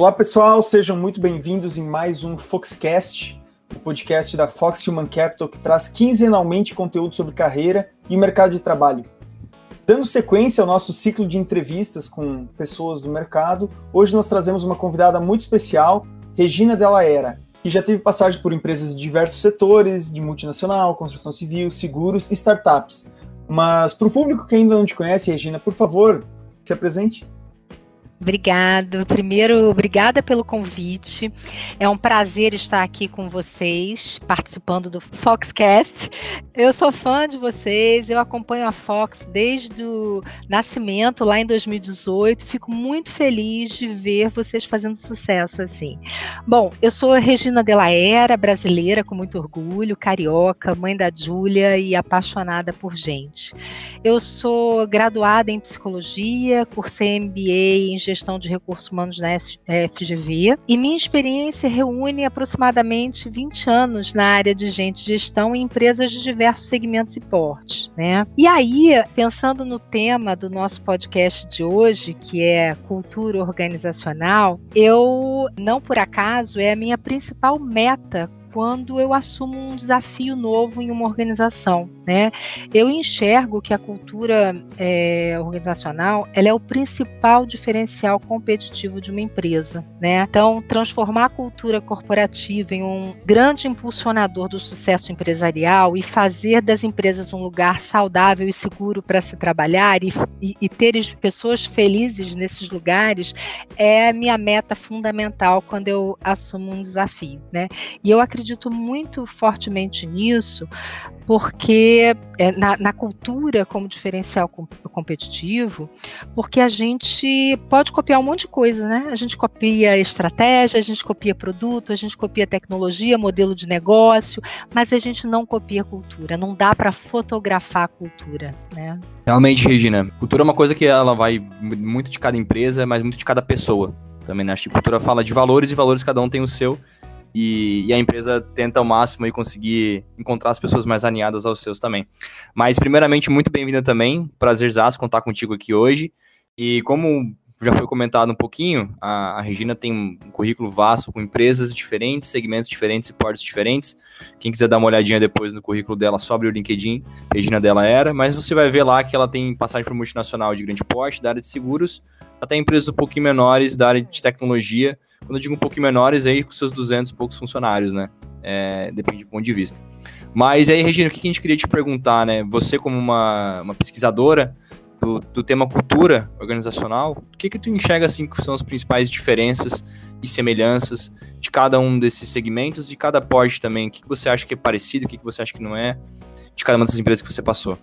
Olá pessoal, sejam muito bem-vindos em mais um Foxcast, o podcast da Fox Human Capital que traz quinzenalmente conteúdo sobre carreira e mercado de trabalho. Dando sequência ao nosso ciclo de entrevistas com pessoas do mercado, hoje nós trazemos uma convidada muito especial, Regina Della Era, que já teve passagem por empresas de diversos setores, de multinacional, construção civil, seguros e startups. Mas para o público que ainda não te conhece, Regina, por favor, se apresente. Obrigado. Primeiro, obrigada pelo convite. É um prazer estar aqui com vocês, participando do Foxcast. Eu sou fã de vocês, eu acompanho a Fox desde o nascimento, lá em 2018. Fico muito feliz de ver vocês fazendo sucesso assim. Bom, eu sou Regina Della Era, brasileira com muito orgulho, carioca, mãe da Júlia e apaixonada por gente. Eu sou graduada em psicologia, cursei MBA em gestão de recursos humanos na FGV e minha experiência reúne aproximadamente 20 anos na área de gente gestão em empresas de diversos segmentos e portes, né? E aí, pensando no tema do nosso podcast de hoje, que é cultura organizacional, eu não por acaso é a minha principal meta quando eu assumo um desafio novo em uma organização. Né? Eu enxergo que a cultura é, organizacional ela é o principal diferencial competitivo de uma empresa. Né? Então, transformar a cultura corporativa em um grande impulsionador do sucesso empresarial e fazer das empresas um lugar saudável e seguro para se trabalhar e, e, e ter pessoas felizes nesses lugares é a minha meta fundamental quando eu assumo um desafio. Né? E eu acredito muito fortemente nisso, porque é, na, na, cultura como diferencial competitivo, porque a gente pode copiar um monte de coisa, né? A gente copia estratégia, a gente copia produto, a gente copia tecnologia, modelo de negócio, mas a gente não copia cultura. Não dá para fotografar a cultura, né? Realmente, Regina, cultura é uma coisa que ela vai muito de cada empresa, mas muito de cada pessoa também, né? Acho que cultura fala de valores e valores cada um tem o seu e, e, a empresa tenta ao máximo aí conseguir encontrar as pessoas mais alinhadas aos seus também. Mas, primeiramente, muito bem-vinda também, prazerzaço contar contigo aqui hoje. E como já foi comentado um pouquinho, a, a, Regina tem um currículo vasto com empresas diferentes, segmentos diferentes e portos diferentes. Quem quiser dar uma olhadinha depois no currículo dela, sobre o LinkedIn, Regina dela era, mas você vai ver lá que ela tem passagem por multinacional de grande porte, da área de seguros, até empresas um pouquinho menores da área de tecnologia, quando eu digo um pouquinho menores, aí com seus 200 e poucos funcionários, né? É, depende do ponto de vista. Mas aí, Regina, o que a gente queria te perguntar, né? Você, como uma, uma pesquisadora do, do tema cultura organizacional, o que que tu enxerga, assim, que são as principais diferenças e semelhanças de cada um desses segmentos e cada porte também? O que, que você acha que é parecido, o que, que você acha que não é, de cada uma dessas empresas que você passou?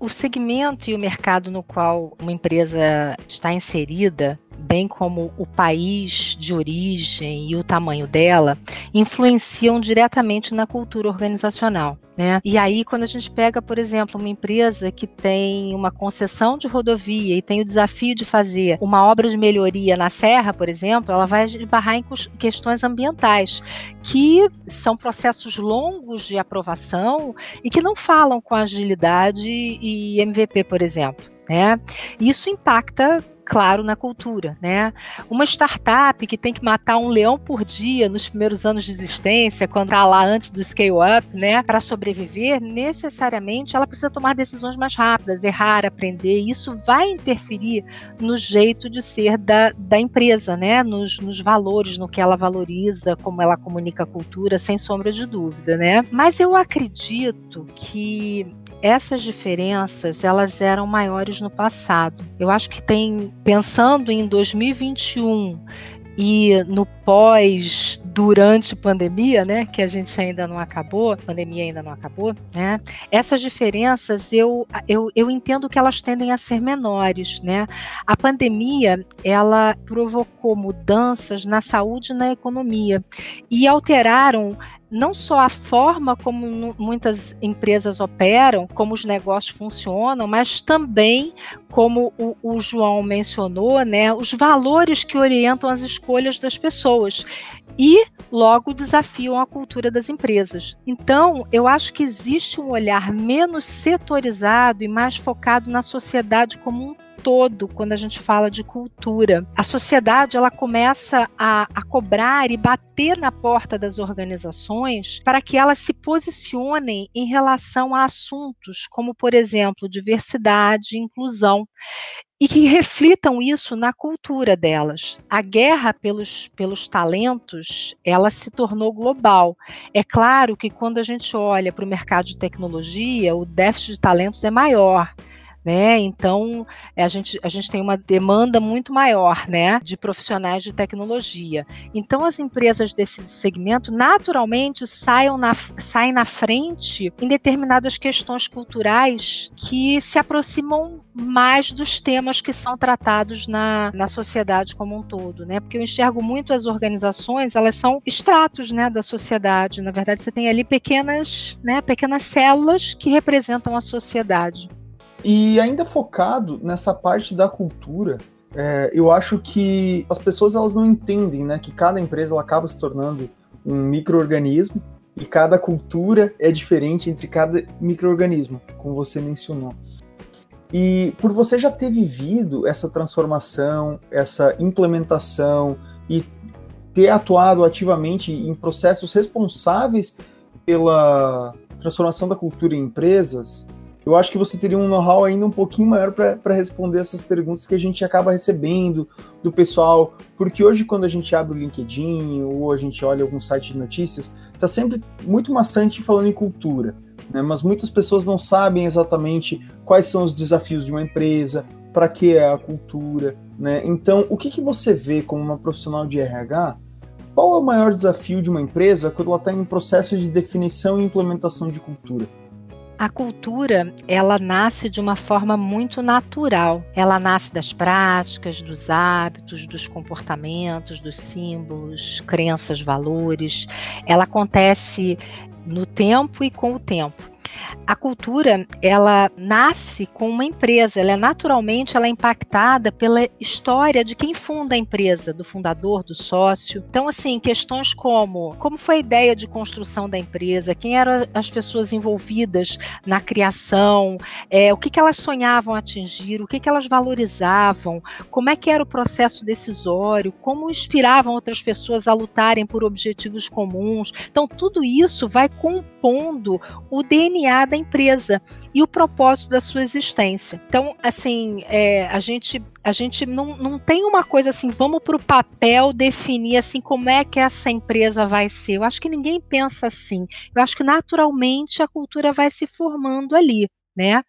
O segmento e o mercado no qual uma empresa está inserida bem como o país de origem e o tamanho dela, influenciam diretamente na cultura organizacional. Né? E aí, quando a gente pega, por exemplo, uma empresa que tem uma concessão de rodovia e tem o desafio de fazer uma obra de melhoria na serra, por exemplo, ela vai esbarrar em questões ambientais, que são processos longos de aprovação e que não falam com agilidade e MVP, por exemplo. Né? Isso impacta claro, na cultura, né? Uma startup que tem que matar um leão por dia nos primeiros anos de existência, quando está lá antes do scale up, né, para sobreviver, necessariamente ela precisa tomar decisões mais rápidas, errar, aprender. Isso vai interferir no jeito de ser da, da empresa, né? Nos, nos valores, no que ela valoriza, como ela comunica a cultura, sem sombra de dúvida, né? Mas eu acredito que essas diferenças elas eram maiores no passado. Eu acho que tem pensando em 2021 e no pós, durante pandemia, né, que a gente ainda não acabou, pandemia ainda não acabou, né, essas diferenças eu, eu, eu entendo que elas tendem a ser menores, né. A pandemia, ela provocou mudanças na saúde e na economia e alteraram não só a forma como muitas empresas operam, como os negócios funcionam, mas também, como o, o, João mencionou, né, os valores que orientam as escolhas das pessoas e logo desafiam a cultura das empresas. Então, eu acho que existe um olhar menos setorizado e mais focado na sociedade como um todo quando a gente fala de cultura. A sociedade ela começa a, a cobrar e bater na porta das organizações para que elas se posicionem em relação a assuntos como, por exemplo, diversidade, inclusão e que reflitam isso na cultura delas. A guerra pelos, pelos talentos, ela se tornou global. É claro que quando a gente olha para o mercado de tecnologia, o déficit de talentos é maior né? Então a gente, a gente tem uma demanda muito maior, né, de profissionais de tecnologia. Então as empresas desse segmento naturalmente saiam na, saem na frente em determinadas questões culturais que se aproximam mais dos temas que são tratados na, na sociedade como um todo, né? Porque eu enxergo muito as organizações, elas são extratos, né, da sociedade. Na verdade, você tem ali pequenas, né, pequenas células que representam a sociedade. E ainda focado nessa parte da cultura, é, eu acho que as pessoas elas não entendem, né, que cada empresa ela acaba se tornando um microorganismo e cada cultura é diferente entre cada microorganismo, como você mencionou. E por você já ter vivido essa transformação, essa implementação e ter atuado ativamente em processos responsáveis pela transformação da cultura em empresas, eu acho que você teria um know-how ainda um pouquinho maior para responder essas perguntas que a gente acaba recebendo do pessoal, porque hoje quando a gente abre o LinkedIn ou a gente olha algum site de notícias, está sempre muito maçante falando em cultura, né? mas muitas pessoas não sabem exatamente quais são os desafios de uma empresa, para que é a cultura, né? Então, o que, que você vê como uma profissional de RH? Qual é o maior desafio de uma empresa quando ela está em um processo de definição e implementação de cultura? A cultura, ela nasce de uma forma muito natural. Ela nasce das práticas, dos hábitos, dos comportamentos, dos símbolos, crenças, valores. Ela acontece no tempo e com o tempo. A cultura, ela nasce com uma empresa, ela é naturalmente ela é impactada pela história de quem funda a empresa, do fundador, do sócio. Então, assim, questões como como foi a ideia de construção da empresa, quem eram as pessoas envolvidas na criação, é, o que, que elas sonhavam atingir, o que, que elas valorizavam, como é que era o processo decisório, como inspiravam outras pessoas a lutarem por objetivos comuns. Então, tudo isso vai compondo o DNA DNA da empresa e o propósito da sua existência. Então, assim, é, a gente a gente não, não tem uma coisa assim, vamos para o papel definir assim como é que essa empresa vai ser. Eu acho que ninguém pensa assim. Eu acho que naturalmente a cultura vai se formando ali né?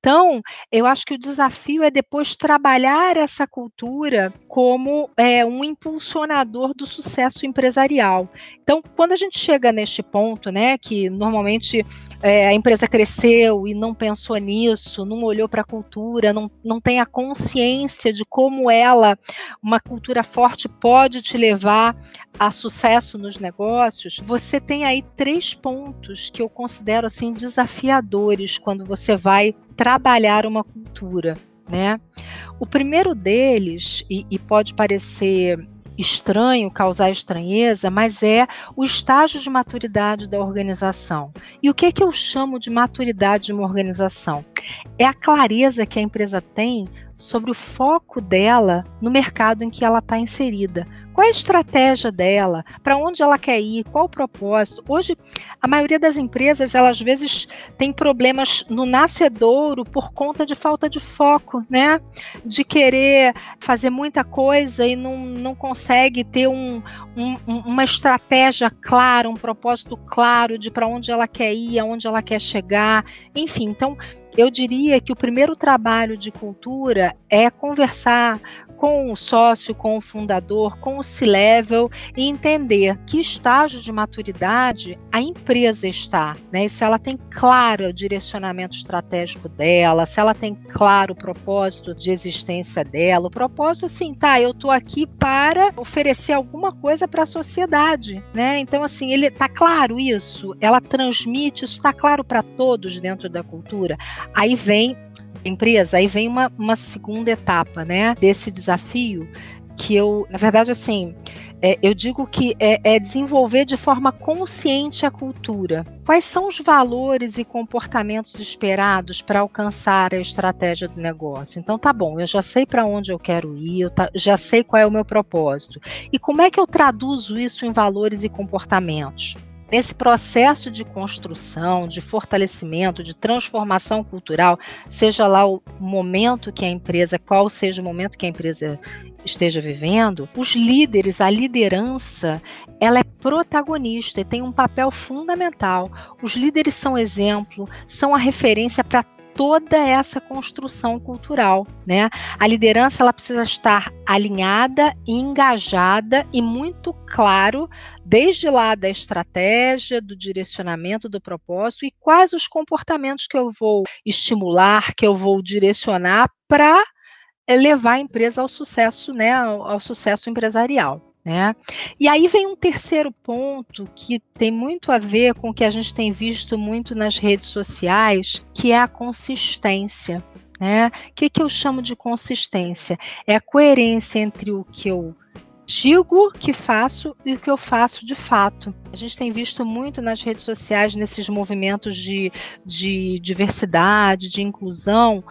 Então, eu acho que o desafio é depois trabalhar essa cultura como é, um impulsionador do sucesso empresarial. Então, quando a gente chega neste ponto, né, que normalmente é, a empresa cresceu e não pensou nisso, não olhou para a cultura, não, não tem a consciência de como ela, uma cultura forte, pode te levar a sucesso nos negócios, você tem aí três pontos que eu considero assim desafiadores quando você vai trabalhar uma cultura, né? O primeiro deles, e, e pode parecer estranho, causar estranheza, mas é o estágio de maturidade da organização. E o que é que eu chamo de maturidade de uma organização? É a clareza que a empresa tem sobre o foco dela no mercado em que ela está inserida. Qual é a estratégia dela? Para onde ela quer ir? Qual o propósito? Hoje, a maioria das empresas, elas às vezes tem problemas no nascedouro por conta de falta de foco, né? De querer fazer muita coisa e não, não consegue ter um, um, uma estratégia clara, um propósito claro de para onde ela quer ir, aonde ela quer chegar. Enfim, então eu diria que o primeiro trabalho de cultura é conversar com o sócio, com o fundador, com o C-level e entender que estágio de maturidade a empresa está, né? se ela tem claro o direcionamento estratégico dela, se ela tem claro o propósito de existência dela, o propósito assim, tá, eu tô aqui para oferecer alguma coisa para a sociedade, né? Então assim, ele tá claro isso, ela transmite, isso está claro para todos dentro da cultura. Aí vem empresa, aí vem uma, uma segunda etapa, né, desse desafio, que eu, na verdade, assim, é, eu digo que é, é, desenvolver de forma consciente a cultura. Quais são os valores e comportamentos esperados para alcançar a estratégia do negócio? Então, tá bom, eu já sei para onde eu quero ir, eu tá, já sei qual é o meu propósito. E como é que eu traduzo isso em valores e comportamentos? Nesse processo de construção, de fortalecimento, de transformação cultural, seja lá o momento que a empresa, qual seja o momento que a empresa esteja vivendo, os líderes, a liderança, ela é protagonista e tem um papel fundamental. Os líderes são exemplo, são a referência para toda essa construção cultural, né? A liderança ela precisa estar alinhada, engajada e muito claro desde lá da estratégia, do direcionamento, do propósito e quais os comportamentos que eu vou estimular, que eu vou direcionar para levar a empresa ao sucesso, né, ao, ao sucesso empresarial. Né? E aí vem um terceiro ponto que tem muito a ver com o que a gente tem visto muito nas redes sociais, que é a consistência. Né? O que, que eu chamo de consistência? É a coerência entre o que eu digo que faço e o que eu faço de fato. A gente tem visto muito nas redes sociais, nesses movimentos de, de diversidade, de inclusão,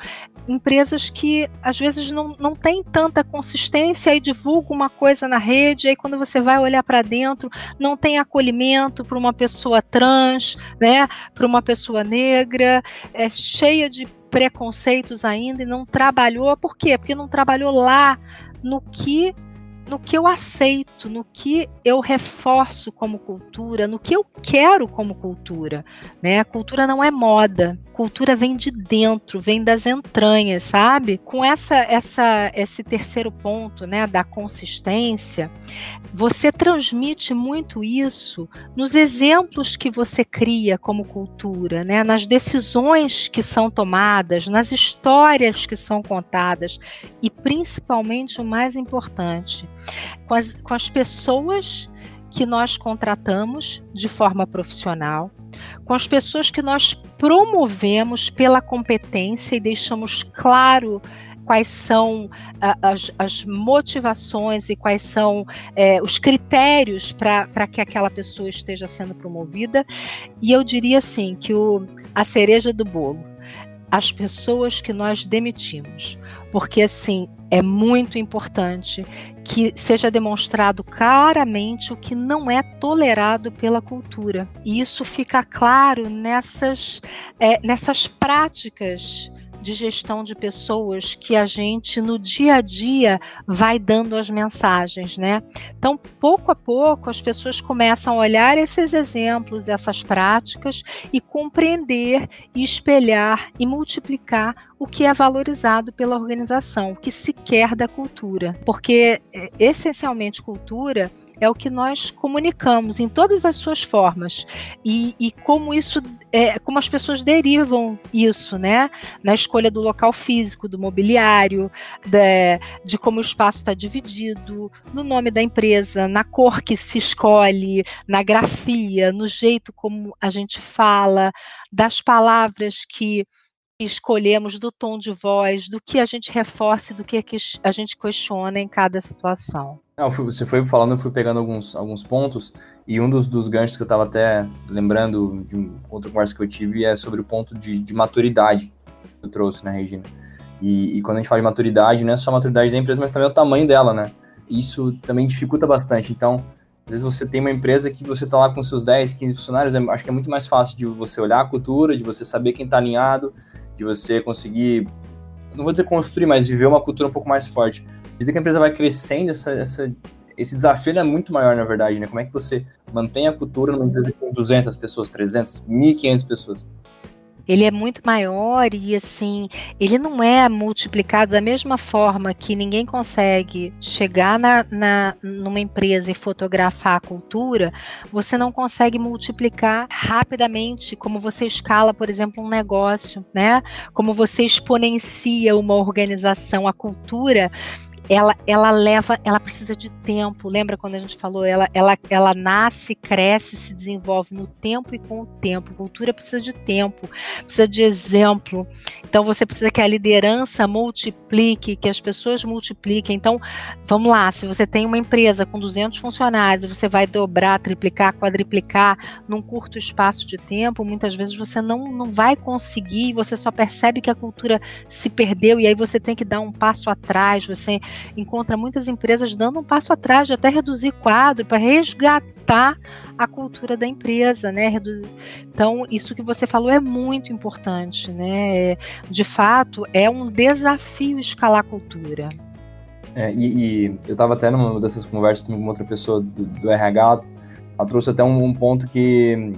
empresas que às vezes não, não têm tanta consistência e divulgam uma coisa na rede, aí quando você vai olhar para dentro, não tem acolhimento para uma pessoa trans, né, para uma pessoa negra, é cheia de preconceitos ainda e não trabalhou. Por quê? Porque não trabalhou lá no que no que eu aceito, no que eu reforço como cultura, no que eu quero como cultura. Né? A cultura não é moda, cultura vem de dentro, vem das entranhas, sabe? Com essa, essa, esse terceiro ponto, né, da consistência, você transmite muito isso nos exemplos que você cria como cultura, né, nas decisões que são tomadas, nas histórias que são contadas e principalmente o mais importante, com as, com as pessoas que nós contratamos de forma profissional, com as pessoas que nós promovemos pela competência e deixamos claro quais são as, as, motivações e quais são é, os critérios para que aquela pessoa esteja sendo promovida. E eu diria assim que o, a cereja do bolo, as pessoas que nós demitimos, porque assim é muito importante que seja demonstrado claramente o que não é tolerado pela cultura. E isso fica claro nessas, é, nessas práticas de gestão de pessoas que a gente no dia a dia vai dando as mensagens, né? Então, pouco a pouco, as pessoas começam a olhar esses exemplos, essas práticas e compreender e espelhar e multiplicar o que é valorizado pela organização, o que se quer da cultura. Porque, é, essencialmente, cultura é o que nós comunicamos em todas as suas formas e, e como isso é, como as pessoas derivam isso, né? Na escolha do local físico, do mobiliário, de, de como o espaço está dividido, no nome da empresa, na cor que se escolhe, na grafia, no jeito como a gente fala, das palavras que escolhemos, do tom de voz, do que a gente reforça e do que a gente questiona em cada situação. Não, você foi falando, eu fui pegando alguns, alguns pontos, e um dos, dos ganchos que eu estava até lembrando de outra conversa que eu tive é sobre o ponto de, de maturidade que eu trouxe, né, Regina? E, e, quando a gente fala de maturidade, não é só a maturidade da empresa, mas também o tamanho dela, né? Isso também dificulta bastante. Então, às vezes você tem uma empresa que você está lá com seus 10, 15 funcionários, acho que é muito mais fácil de você olhar a cultura, de você saber quem está alinhado, de você conseguir, não vou dizer construir, mas viver uma cultura um pouco mais forte medida que a empresa vai crescendo, essa, essa, esse desafio é muito maior, na verdade, né? Como é que você mantém a cultura numa empresa com 200 pessoas, 300, 1.500 pessoas? ele é muito maior e assim, ele não é multiplicado da mesma forma que ninguém consegue chegar na, na, numa empresa e fotografar a cultura, você não consegue multiplicar rapidamente como você escala, por exemplo, um negócio, né? Como você exponencia uma organização, a cultura, ela, ela leva, ela precisa de tempo. Lembra quando a gente falou? Ela, ela, ela nasce, cresce, se desenvolve no tempo e com o tempo. Cultura precisa de tempo, precisa de exemplo. Então você precisa que a liderança multiplique, que as pessoas multipliquem. Então, vamos lá, se você tem uma empresa com 200 funcionários, você vai dobrar, triplicar, quadriplicar num curto espaço de tempo, muitas vezes você não, não vai conseguir, você só percebe que a cultura se perdeu e aí você tem que dar um passo atrás, você encontra muitas empresas dando um passo atrás de até reduzir quadro para resgatar a cultura da empresa, né? Então, isso que você falou é muito importante, né? De fato, é um desafio escalar a cultura. É, e, e, eu estava até numa dessas conversas com outra pessoa do, do RH, ela trouxe até um, um, ponto que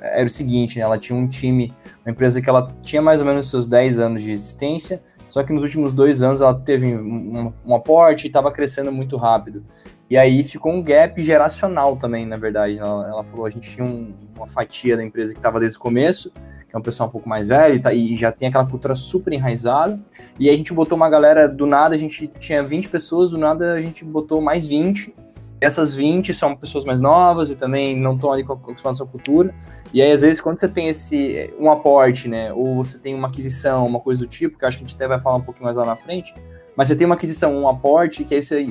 era o seguinte, né? Ela tinha um time, uma empresa que ela tinha mais ou menos seus 10 anos de existência, só que nos últimos dois anos ela teve um, um aporte e estava crescendo muito rápido. E aí ficou um gap geracional também, na verdade. Ela, ela falou, a gente tinha um, uma fatia da empresa que estava desde o começo, que é um pessoal um pouco mais velho e, tá, e já tem aquela cultura super enraizada. E aí a gente botou uma galera, do nada a gente tinha 20 pessoas, do nada a gente botou mais 20 essas 20 são pessoas mais novas e também não estão ali com a cultura. E aí, às vezes, quando você tem esse um aporte, né, ou você tem uma aquisição, uma coisa do tipo, que acho que a gente até vai falar um pouquinho mais lá na frente, mas você tem uma aquisição, um aporte, que aí você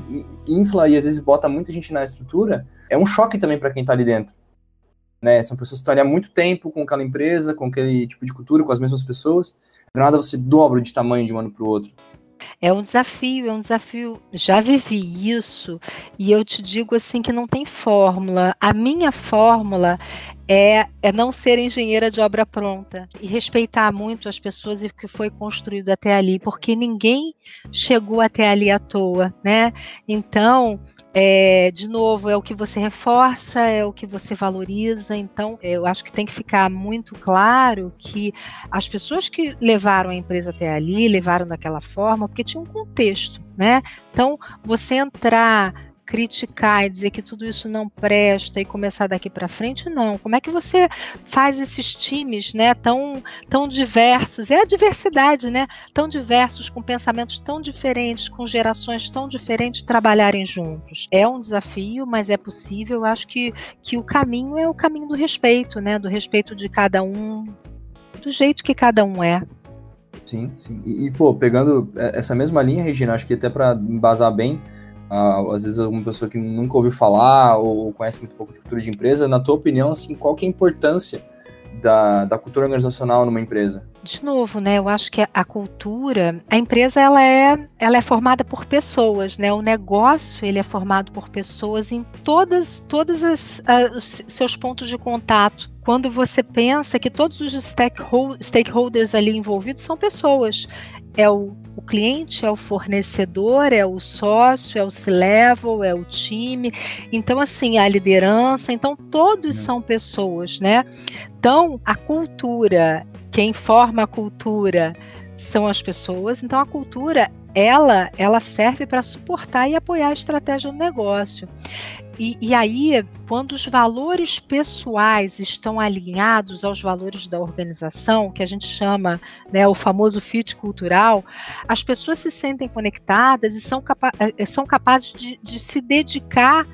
infla e às vezes bota muita gente na estrutura, é um choque também para quem está ali dentro. Né? São pessoas que estão ali há muito tempo com aquela empresa, com aquele tipo de cultura, com as mesmas pessoas. Do nada você dobra de tamanho de um ano para o outro. É um desafio, é um desafio. Já vivi isso e eu te digo assim que não tem fórmula. A minha fórmula é, é não ser engenheira de obra pronta e respeitar muito as pessoas e o que foi construído até ali, porque ninguém chegou até ali à toa, né? Então, é, de novo, é o que você reforça, é o que você valoriza. Então, eu acho que tem que ficar muito claro que as pessoas que levaram a empresa até ali, levaram daquela forma, porque tinha um contexto, né? Então, você entrar criticar e dizer que tudo isso não presta e começar daqui para frente, não. Como é que você faz esses times, né, tão, tão diversos? É a diversidade, né? Tão diversos, com pensamentos tão diferentes, com gerações tão diferentes, trabalharem juntos. É um desafio, mas é possível. Eu acho que, que o caminho é o caminho do respeito, né? Do respeito de cada um, do jeito que cada um é. Sim, sim. E, e pô, pegando essa mesma linha, Regina, acho que até para embasar bem, às vezes uma pessoa que nunca ouviu falar ou conhece muito pouco de cultura de empresa, na tua opinião, assim, qual que é a importância da, da cultura organizacional numa empresa? De novo, né? Eu acho que a cultura, a empresa ela é, ela é formada por pessoas, né? O negócio ele é formado por pessoas em todas, todas as, os seus pontos de contato. Quando você pensa que todos os stakeholders ali envolvidos são pessoas, é o, o cliente, é o fornecedor, é o sócio, é o C-level, é o time. Então, assim, a liderança. Então, todos são pessoas, né? Então, a cultura, quem forma a cultura são as pessoas. Então, a cultura ela, ela serve para suportar e apoiar a estratégia do negócio. E, e, aí, quando os valores pessoais estão alinhados aos valores da organização, que a gente chama né, o famoso fit cultural, as pessoas se sentem conectadas e são, capa eh, são capazes de, de se dedicar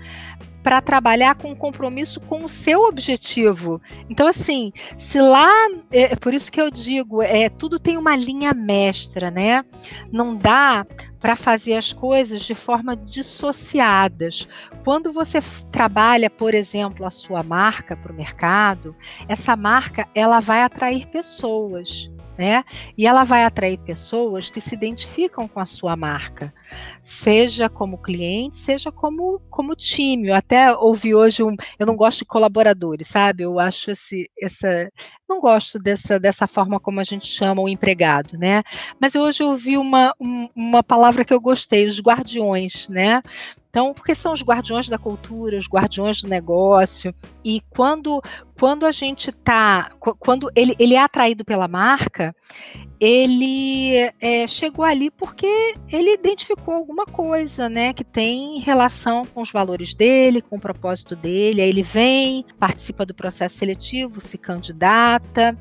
para trabalhar com compromisso com o seu objetivo. Então, assim, se lá, é, é por isso que eu digo, é tudo tem uma linha mestra, né? Não dá para fazer as coisas de forma dissociadas. Quando você trabalha, por exemplo, a sua marca para o mercado, essa marca ela vai atrair pessoas né? E ela vai atrair pessoas que se identificam com a sua marca, seja como cliente, seja como, como time. Eu até ouvi hoje um. Eu não gosto de colaboradores, sabe? Eu acho esse, essa. Não gosto dessa, dessa forma como a gente chama o empregado, né? Mas hoje eu ouvi uma, um, uma palavra que eu gostei, os guardiões, né? Então, porque são os guardiões da cultura, os guardiões do negócio. E quando, quando a gente está. Quando ele, ele é atraído pela marca, ele é, chegou ali porque ele identificou alguma coisa, né, que tem relação com os valores dele, com o propósito dele. Aí ele vem, participa do processo seletivo, se candidata.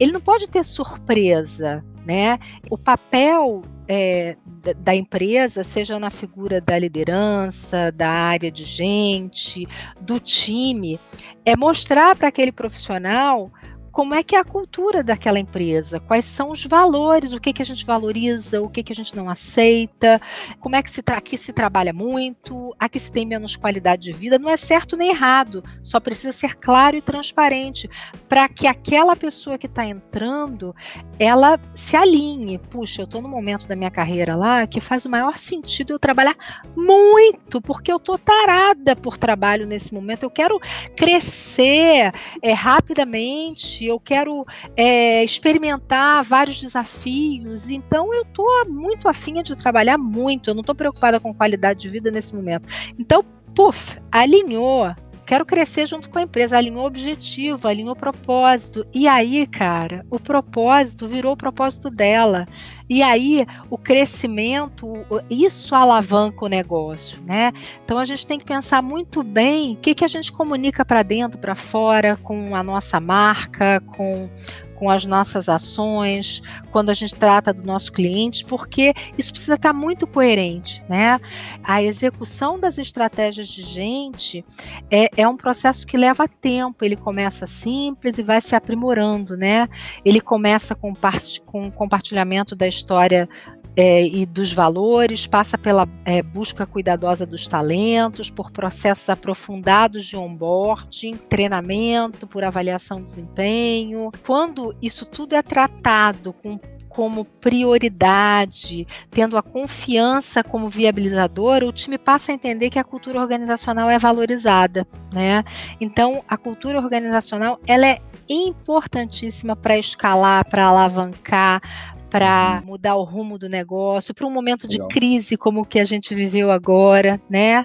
Ele não pode ter surpresa, né? O papel é, da, da, empresa, seja na figura da liderança, da área de gente, do time, é mostrar para aquele profissional como é que é a cultura daquela empresa, quais são os valores, o que, que a gente valoriza, o que, que a gente não aceita, como é que se aqui se trabalha muito, aqui se tem menos qualidade de vida, não é certo nem errado, só precisa ser claro e transparente para que aquela pessoa que está entrando, ela se alinhe. Puxa, eu estou no momento da minha carreira lá que faz o maior sentido eu trabalhar muito, porque eu estou tarada por trabalho nesse momento, eu quero crescer é, rapidamente, eu quero é, experimentar vários desafios, então eu estou muito afim de trabalhar muito, eu não estou preocupada com qualidade de vida nesse momento. Então, puf, alinhou quero crescer junto com a empresa, alinhou objetivo, alinhou propósito. E aí, cara, o propósito virou o propósito dela. E aí, o crescimento, isso alavanca o negócio, né? Então a gente tem que pensar muito bem o que, que a gente comunica para dentro, para fora, com a nossa marca, com com as nossas ações, quando a gente trata do nosso cliente, porque isso precisa estar muito coerente, né? A execução das estratégias de gente é, é um processo que leva tempo. Ele começa simples e vai se aprimorando, né? Ele começa com, part com compartilhamento da história é, e dos valores, passa pela é, busca cuidadosa dos talentos, por processos aprofundados de onboarding, treinamento, por avaliação de desempenho. Quando isso tudo é tratado com como prioridade, tendo a confiança como viabilizador, o time passa a entender que a cultura organizacional é valorizada, né? Então, a cultura organizacional ela é importantíssima para escalar, para alavancar, para uhum. mudar o rumo do negócio, para um momento Legal. de crise como o que a gente viveu agora, né?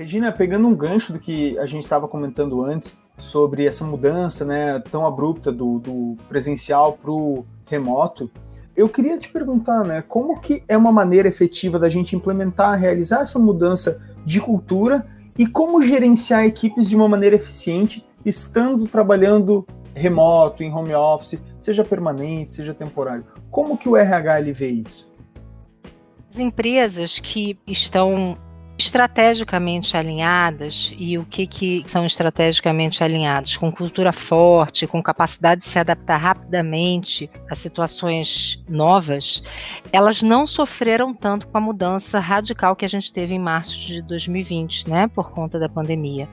Regina, pegando um gancho do que a gente estava comentando antes sobre essa mudança né, tão abrupta do, do presencial para o remoto, eu queria te perguntar, né, como que é uma maneira efetiva da gente implementar, realizar essa mudança de cultura e como gerenciar equipes de uma maneira eficiente, estando trabalhando remoto, em home office, seja permanente, seja temporário. Como que o RH ele vê isso? As empresas que estão estrategicamente alinhadas e o que, que são estrategicamente alinhados? Com cultura forte, com capacidade de se adaptar rapidamente a situações novas, elas não sofreram tanto com a mudança radical que a gente teve em março de 2020, né, por conta da pandemia.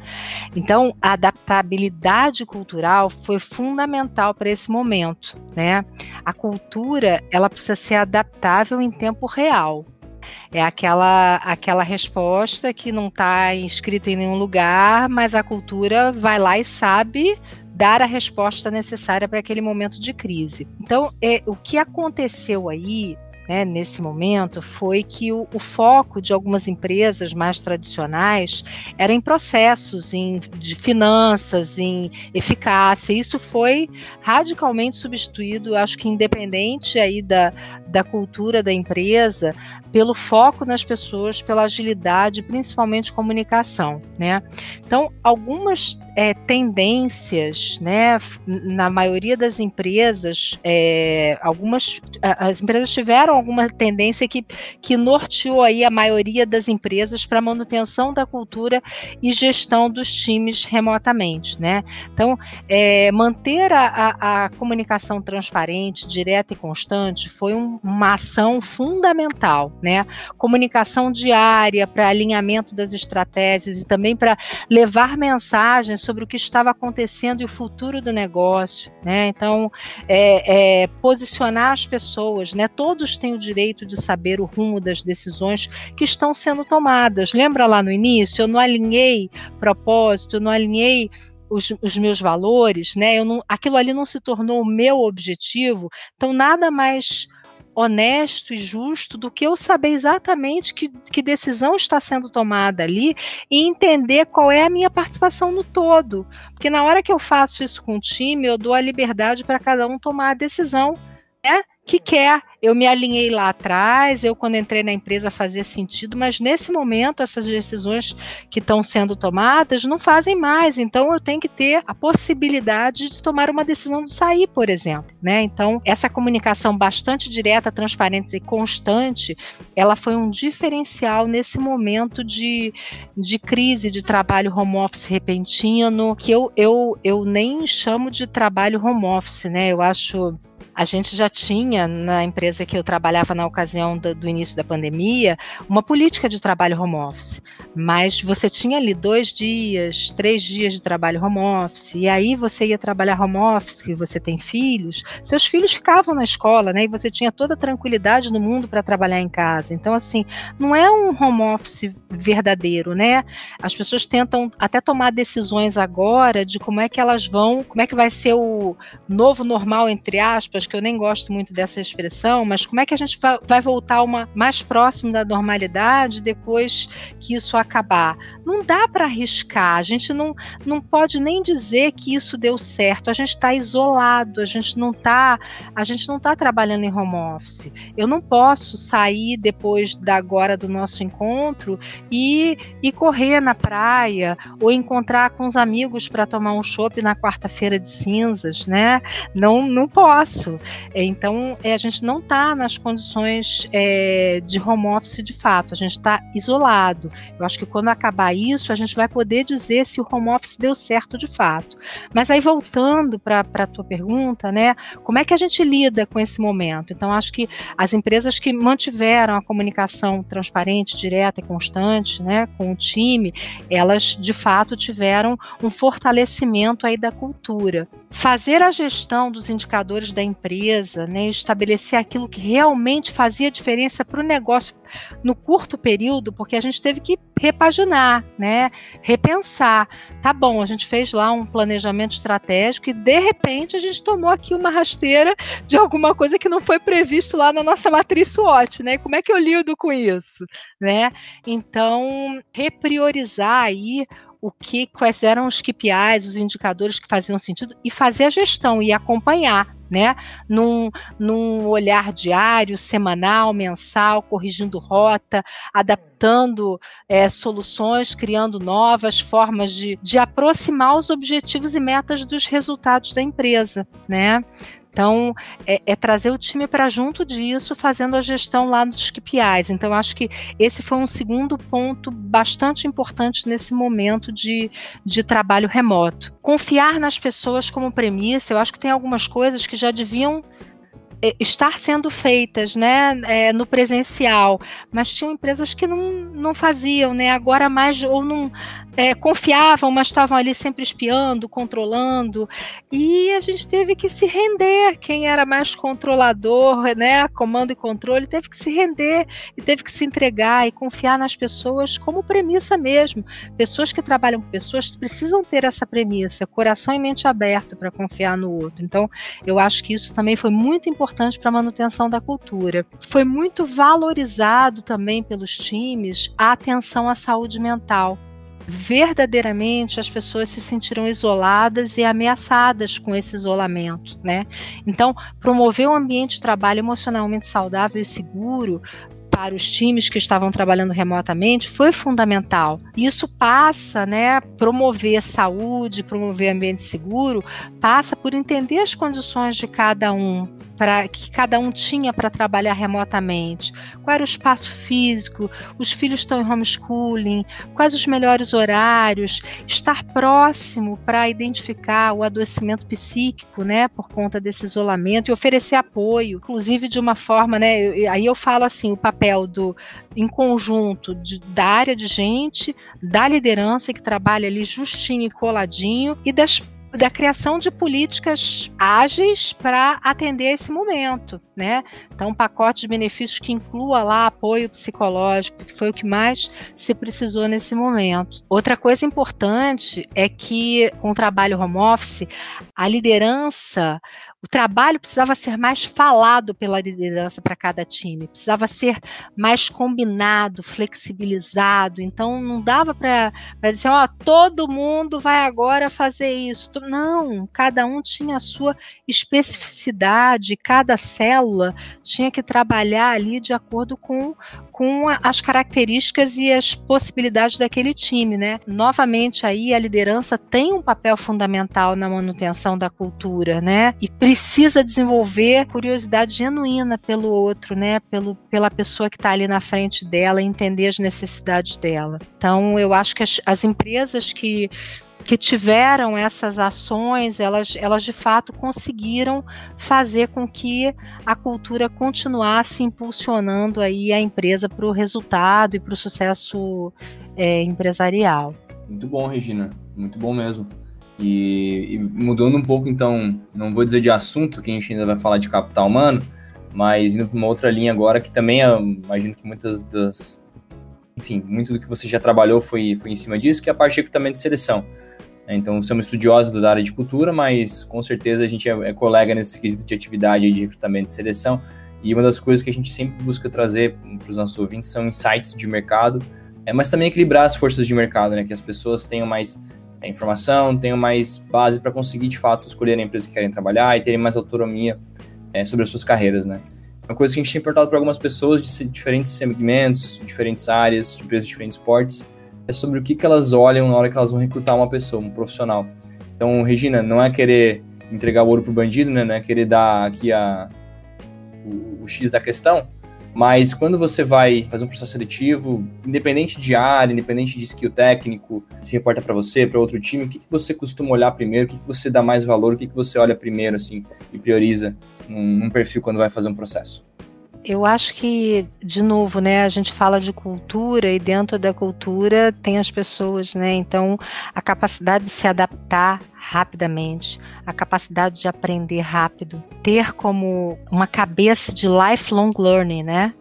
Então, a adaptabilidade cultural foi fundamental para esse momento, né? A cultura, ela precisa ser adaptável em tempo real. É aquela, aquela resposta que não está inscrita em nenhum lugar, mas a cultura vai lá e sabe dar a resposta necessária para aquele momento de crise. Então, é, o que aconteceu aí né, nesse momento foi que o, o, foco de algumas empresas mais tradicionais era em processos, em de finanças, em eficácia. Isso foi radicalmente substituído, acho que independente aí da, da cultura da empresa, pelo foco nas pessoas, pela agilidade, principalmente comunicação, né? Então, algumas é, tendências, né, na maioria das empresas, é, algumas as empresas tiveram alguma tendência que, que norteou aí a maioria das empresas para manutenção da cultura e gestão dos times remotamente, né? Então, é, manter a, a, a, comunicação transparente, direta e constante foi um, uma ação fundamental, né? Comunicação diária para alinhamento das estratégias e também para levar mensagens sobre o que estava acontecendo e o futuro do negócio, né? Então, é, é, posicionar as pessoas, né? Todos têm o direito de saber o rumo das decisões que estão sendo tomadas. Lembra lá no início? Eu não alinhei propósito, eu não alinhei os, os, meus valores, né? Eu não, aquilo ali não se tornou o meu objetivo. Então, nada mais honesto e justo do que eu saber exatamente que, que decisão está sendo tomada ali e entender qual é a minha participação no todo. Porque na hora que eu faço isso com o time, eu dou a liberdade para cada um tomar a decisão né, que quer. Eu me alinhei lá atrás, eu quando entrei na empresa fazia sentido, mas nesse momento essas decisões que estão sendo tomadas não fazem mais. Então eu tenho que ter a possibilidade de tomar uma decisão de sair, por exemplo, né? Então essa comunicação bastante direta, transparente e constante, ela foi um diferencial nesse momento de, de crise de trabalho home office repentino, que eu, eu, eu nem chamo de trabalho home office, né? Eu acho a gente já tinha na empresa que eu trabalhava na ocasião do, do, início da pandemia uma política de trabalho home office, mas você tinha ali dois dias, três dias de trabalho home office, e aí você ia trabalhar home office, que você tem filhos, seus filhos ficavam na escola, né? E você tinha toda a tranquilidade do mundo para trabalhar em casa. Então, assim, não é um home office verdadeiro, né? As pessoas tentam até tomar decisões agora de como é que elas vão, como é que vai ser o novo normal, entre aspas, que eu nem gosto muito dessa expressão, mas como é que a gente vai voltar uma mais próximo da normalidade depois que isso acabar? Não dá para arriscar, a gente não, não pode nem dizer que isso deu certo. A gente está isolado, a gente não está a gente não tá trabalhando em home office. Eu não posso sair depois da agora do nosso encontro e, e correr na praia ou encontrar com os amigos para tomar um chopp na quarta-feira de cinzas, né? Não, não posso. Então, é, a gente não está nas condições é, de home office de fato, a gente está isolado. Eu acho que quando acabar isso, a gente vai poder dizer se o home office deu certo de fato. Mas aí, voltando para a tua pergunta, né, como é que a gente lida com esse momento? Então, acho que as empresas que mantiveram a comunicação transparente, direta e constante né, com o time, elas de fato tiveram um fortalecimento aí da cultura. Fazer a gestão dos indicadores da empresa né, estabelecer aquilo que realmente fazia diferença para o negócio no curto período, porque a gente teve que repaginar, né, repensar. Tá bom, a gente fez lá um planejamento estratégico e de repente a gente tomou aqui uma rasteira de alguma coisa que não foi previsto lá na nossa matriz SWOT, né? Como é que eu lido com isso, né? Então, repriorizar aí o que, quais eram os KPIs, os indicadores que faziam sentido e fazer a gestão e acompanhar, né? Num, num olhar diário, semanal, mensal, corrigindo rota, adaptando é, soluções, criando novas formas de, de aproximar os objetivos e metas dos resultados da empresa, né? Então, é, é trazer o time para junto disso, fazendo a gestão lá dos KPIs. Então, acho que esse foi um segundo ponto bastante importante nesse momento de, de trabalho remoto. Confiar nas pessoas como premissa, eu acho que tem algumas coisas que já deviam é, estar sendo feitas né, é, no presencial, mas tinham empresas que não, não faziam, né? Agora mais ou não é, confiavam, mas estavam ali sempre espiando, controlando, e a gente teve que se render. Quem era mais controlador, né, comando e controle, teve que se render e teve que se entregar e confiar nas pessoas como premissa mesmo. Pessoas que trabalham com pessoas precisam ter essa premissa, coração e mente aberta para confiar no outro. Então, eu acho que isso também foi muito importante para a manutenção da cultura. Foi muito valorizado também pelos times a atenção à saúde mental verdadeiramente as pessoas se sentiram isoladas e ameaçadas com esse isolamento, né? Então, promover um ambiente de trabalho emocionalmente saudável e seguro para os times que estavam trabalhando remotamente foi fundamental. Isso passa, né, promover saúde, promover ambiente seguro, passa por entender as condições de cada um, para que cada um tinha para trabalhar remotamente. Qual era o espaço físico? Os filhos estão em homeschooling? Quais os melhores horários? Estar próximo para identificar o adoecimento psíquico, né, por conta desse isolamento e oferecer apoio, inclusive de uma forma, né, aí eu falo assim, o papel do em conjunto de, da área de gente, da liderança que trabalha ali justinho e coladinho e das da criação de políticas ágeis para atender esse momento, né? Então, um pacote de benefícios que inclua lá apoio psicológico, que foi o que mais se precisou nesse momento. Outra coisa importante é que com o trabalho home office, a liderança, o trabalho precisava ser mais falado pela liderança para cada time, precisava ser mais combinado, flexibilizado. Então não dava para dizer, ó, oh, todo mundo vai agora fazer isso. Não, cada um tinha a sua especificidade, cada célula tinha que trabalhar ali de acordo com, com as características e as possibilidades daquele time, né? Novamente aí a liderança tem um papel fundamental na manutenção da cultura, né? E precisa desenvolver curiosidade genuína pelo outro, né? Pelo, pela pessoa que está ali na frente dela, entender as necessidades dela. Então, eu acho que as, as empresas que que tiveram essas ações, elas, elas de fato conseguiram fazer com que a cultura continuasse impulsionando aí a empresa para o resultado e para o sucesso é, empresarial. Muito bom, Regina, muito bom mesmo. E, e, mudando um pouco, então, não vou dizer de assunto, que a gente ainda vai falar de capital humano, mas indo para uma outra linha agora, que também eu imagino que muitas das. Enfim, muito do que você já trabalhou foi, foi em cima disso, que é a parte de recrutamento de seleção. Então, somos estudiosos da área de cultura, mas com certeza a gente é, é colega nesse quesito de atividade de recrutamento de seleção. E uma das coisas que a gente sempre busca trazer para os nossos ouvintes são insights de mercado, é, mas também equilibrar as forças de mercado, né? Que as pessoas tenham mais é, informação, tenham mais base para conseguir de fato escolher a empresa que querem trabalhar e terem mais autonomia é, sobre as suas carreiras, né? Uma coisa que a gente tem perguntado para algumas pessoas de diferentes segmentos, diferentes áreas, de empresas de diferentes portes, é sobre o que, que elas olham na hora que elas vão recrutar uma pessoa, um profissional. Então, Regina, não é querer entregar o ouro pro bandido, né? Não é querer dar aqui a, o, o X da questão, mas quando você vai fazer um processo seletivo, independente de área, independente de skill técnico, se reporta para você, para outro time, o que, que você costuma olhar primeiro? O que, que você dá mais valor? O que, que você olha primeiro, assim, e prioriza num, num perfil quando vai fazer um processo? Eu acho que, de novo, né, a gente fala de cultura e dentro da cultura tem as pessoas, né? Então, a capacidade de se adaptar rapidamente, a capacidade de aprender rápido, ter como uma cabeça de lifelong learning, né?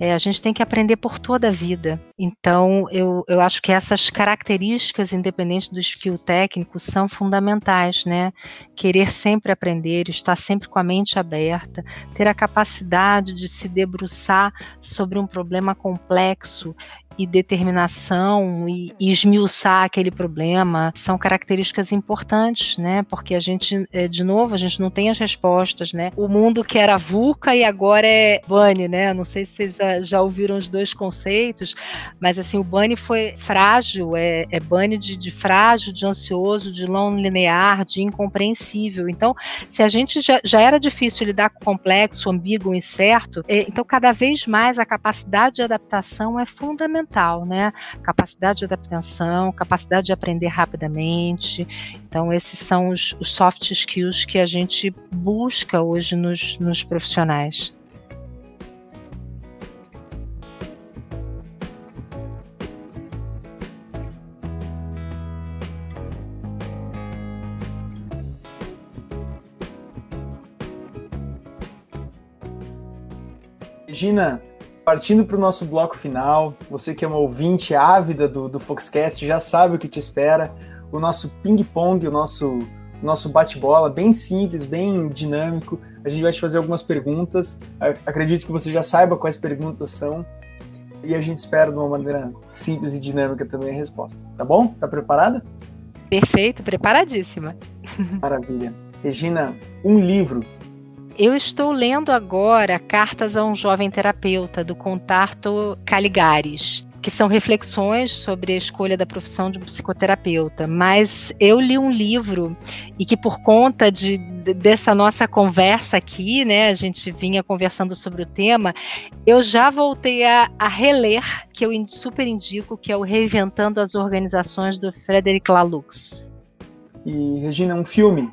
É, a gente tem que aprender por toda a vida. Então, eu, eu acho que essas características, independente do skill técnico, são fundamentais, né? Querer sempre aprender, estar sempre com a mente aberta, ter a capacidade de se debruçar sobre um problema complexo e determinação e, e esmiuçar aquele problema são características importantes, né? Porque a gente, é, de novo, a gente não tem as respostas, né? O mundo que era VUCA e agora é BUNNY, né? Não sei se vocês já ouviram os dois conceitos, mas assim, o BUNNY foi frágil, é, é BUNNY de, de frágil, de ansioso, de não linear, de incompreensível. Então, se a gente já, já era difícil lidar com complexo, ambíguo, incerto, é, então cada vez mais a capacidade de adaptação é fundamental fundamental, né? Capacidade de adaptação, capacidade de aprender rapidamente. Então, esses são os, os soft skills que a gente busca hoje nos, nos profissionais. Regina, partindo para o nosso bloco final, você que é uma ouvinte ávida do, do Foxcast já sabe o que te espera. O nosso ping-pong, o nosso, nosso bate-bola, bem simples, bem dinâmico. A gente vai te fazer algumas perguntas. Acredito que você já saiba quais perguntas são. E a gente espera de uma maneira simples e dinâmica também a resposta. Tá bom? Tá preparada? Perfeito, preparadíssima. Maravilha. Regina, um livro eu estou lendo agora Cartas a um Jovem Terapeuta, do Contarto Caligares que são reflexões sobre a escolha da profissão de psicoterapeuta. Mas eu li um livro e que por conta de, dessa nossa conversa aqui, né, a gente vinha conversando sobre o tema, eu já voltei a, a reler, que eu super indico, que é o Reinventando as Organizações do Frederic Laloux. E Regina, um filme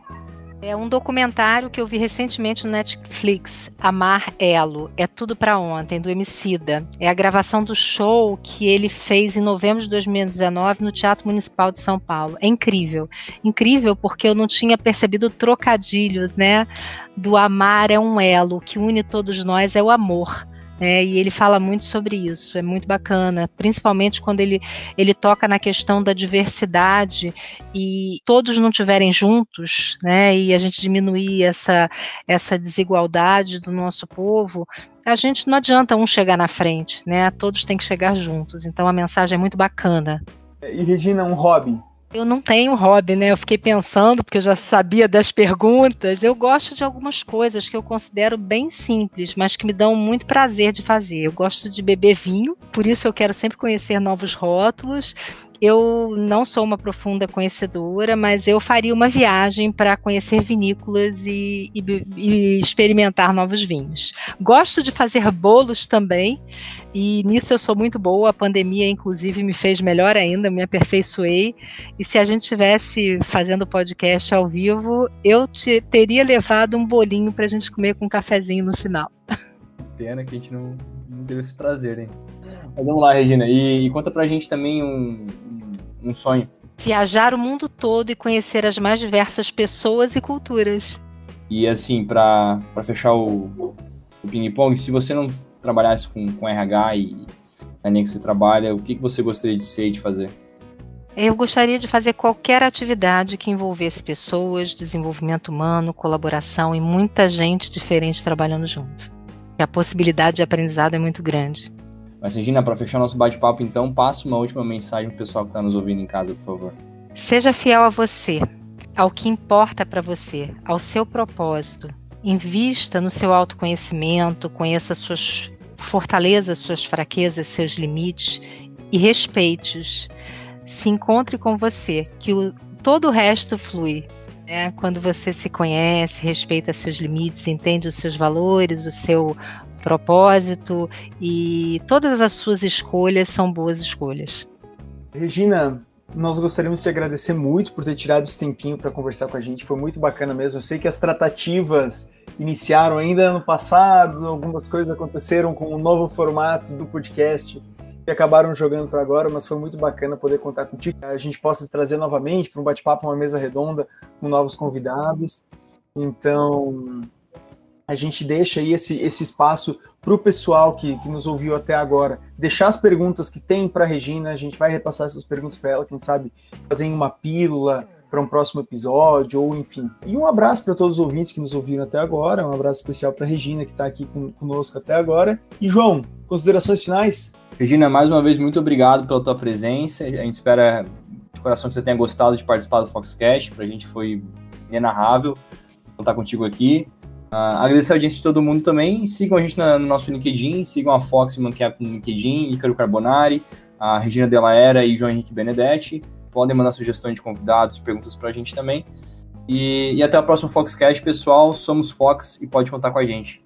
É um documentário que eu vi recentemente no Netflix, Amar Elo, é tudo para ontem, do Emicida. É a gravação do show que ele fez em novembro de 2019 no Teatro Municipal de São Paulo. É incrível. Incrível porque eu não tinha percebido o trocadilho, né? Do amar é um elo, que une todos nós é o amor. É, e ele fala muito sobre isso, é muito bacana, principalmente quando ele, ele toca na questão da diversidade e todos não estiverem juntos, né, e a gente diminuir essa, essa desigualdade do nosso povo, a gente não adianta um chegar na frente, né, todos têm que chegar juntos, então a mensagem é muito bacana. E Regina, um hobby, eu não tenho hobby, né? Eu fiquei pensando, porque eu já sabia das perguntas. Eu gosto de algumas coisas que eu considero bem simples, mas que me dão muito prazer de fazer. Eu gosto de beber vinho, por isso eu quero sempre conhecer novos rótulos. Eu não sou uma profunda conhecedora, mas eu faria uma viagem para conhecer vinícolas e, e, e, experimentar novos vinhos. Gosto de fazer bolos também, e nisso eu sou muito boa. A pandemia, inclusive, me fez melhor ainda, me aperfeiçoei. E se a gente estivesse fazendo podcast ao vivo, eu te, teria levado um bolinho para a gente comer com um cafezinho no final. Pena que a gente não, não teve esse prazer, hein? Mas vamos lá, Regina, e, e conta pra gente também um, um sonho. Viajar o mundo todo e conhecer as mais diversas pessoas e culturas. E assim, para fechar o, o ping-pong, se você não trabalhasse com, com RH e na linha que você trabalha, o que, que você gostaria de ser e de fazer? Eu gostaria de fazer qualquer atividade que envolvesse pessoas, desenvolvimento humano, colaboração e muita gente diferente trabalhando junto. E a possibilidade de aprendizado é muito grande. Mas, Regina, para fechar nosso bate-papo, então, passa uma última mensagem pro pessoal que está nos ouvindo em casa, por favor. Seja fiel a você, ao que importa para você, ao seu propósito. Invista no seu autoconhecimento, conheça suas fortalezas, suas fraquezas, seus limites e respeite-os. Se encontre com você, que o, todo o resto flui. Né? Quando você se conhece, respeita seus limites, entende os seus valores, o seu propósito e todas as suas escolhas são boas escolhas. Regina, nós gostaríamos de te agradecer muito por ter tirado esse tempinho para conversar com a gente. Foi muito bacana mesmo. Eu sei que as tratativas iniciaram ainda ano passado, algumas coisas aconteceram com o novo formato do podcast e acabaram jogando para agora, mas foi muito bacana poder contar contigo. A gente possa trazer novamente para um bate-papo, uma mesa redonda com novos convidados. Então, a gente deixa aí esse, esse espaço para o pessoal que, que nos ouviu até agora deixar as perguntas que tem para Regina. A gente vai repassar essas perguntas para ela, quem sabe fazer uma pílula para um próximo episódio, ou enfim. E um abraço para todos os ouvintes que nos ouviram até agora. Um abraço especial para Regina, que está aqui com, conosco até agora. E João, considerações finais? Regina, mais uma vez, muito obrigado pela tua presença. A gente espera de coração que você tenha gostado de participar do Foxcast. Para a gente foi inenarrável contar contigo aqui. Uh, agradecer a audiência de todo mundo também. Sigam a gente na, no nosso LinkedIn, sigam a Fox Mancap no LinkedIn, Ícaro Carbonari, a Regina Della Era e João Henrique Benedetti. Podem mandar sugestões de convidados, perguntas para a gente também. E, e até o próximo Foxcast, pessoal. Somos Fox e pode contar com a gente.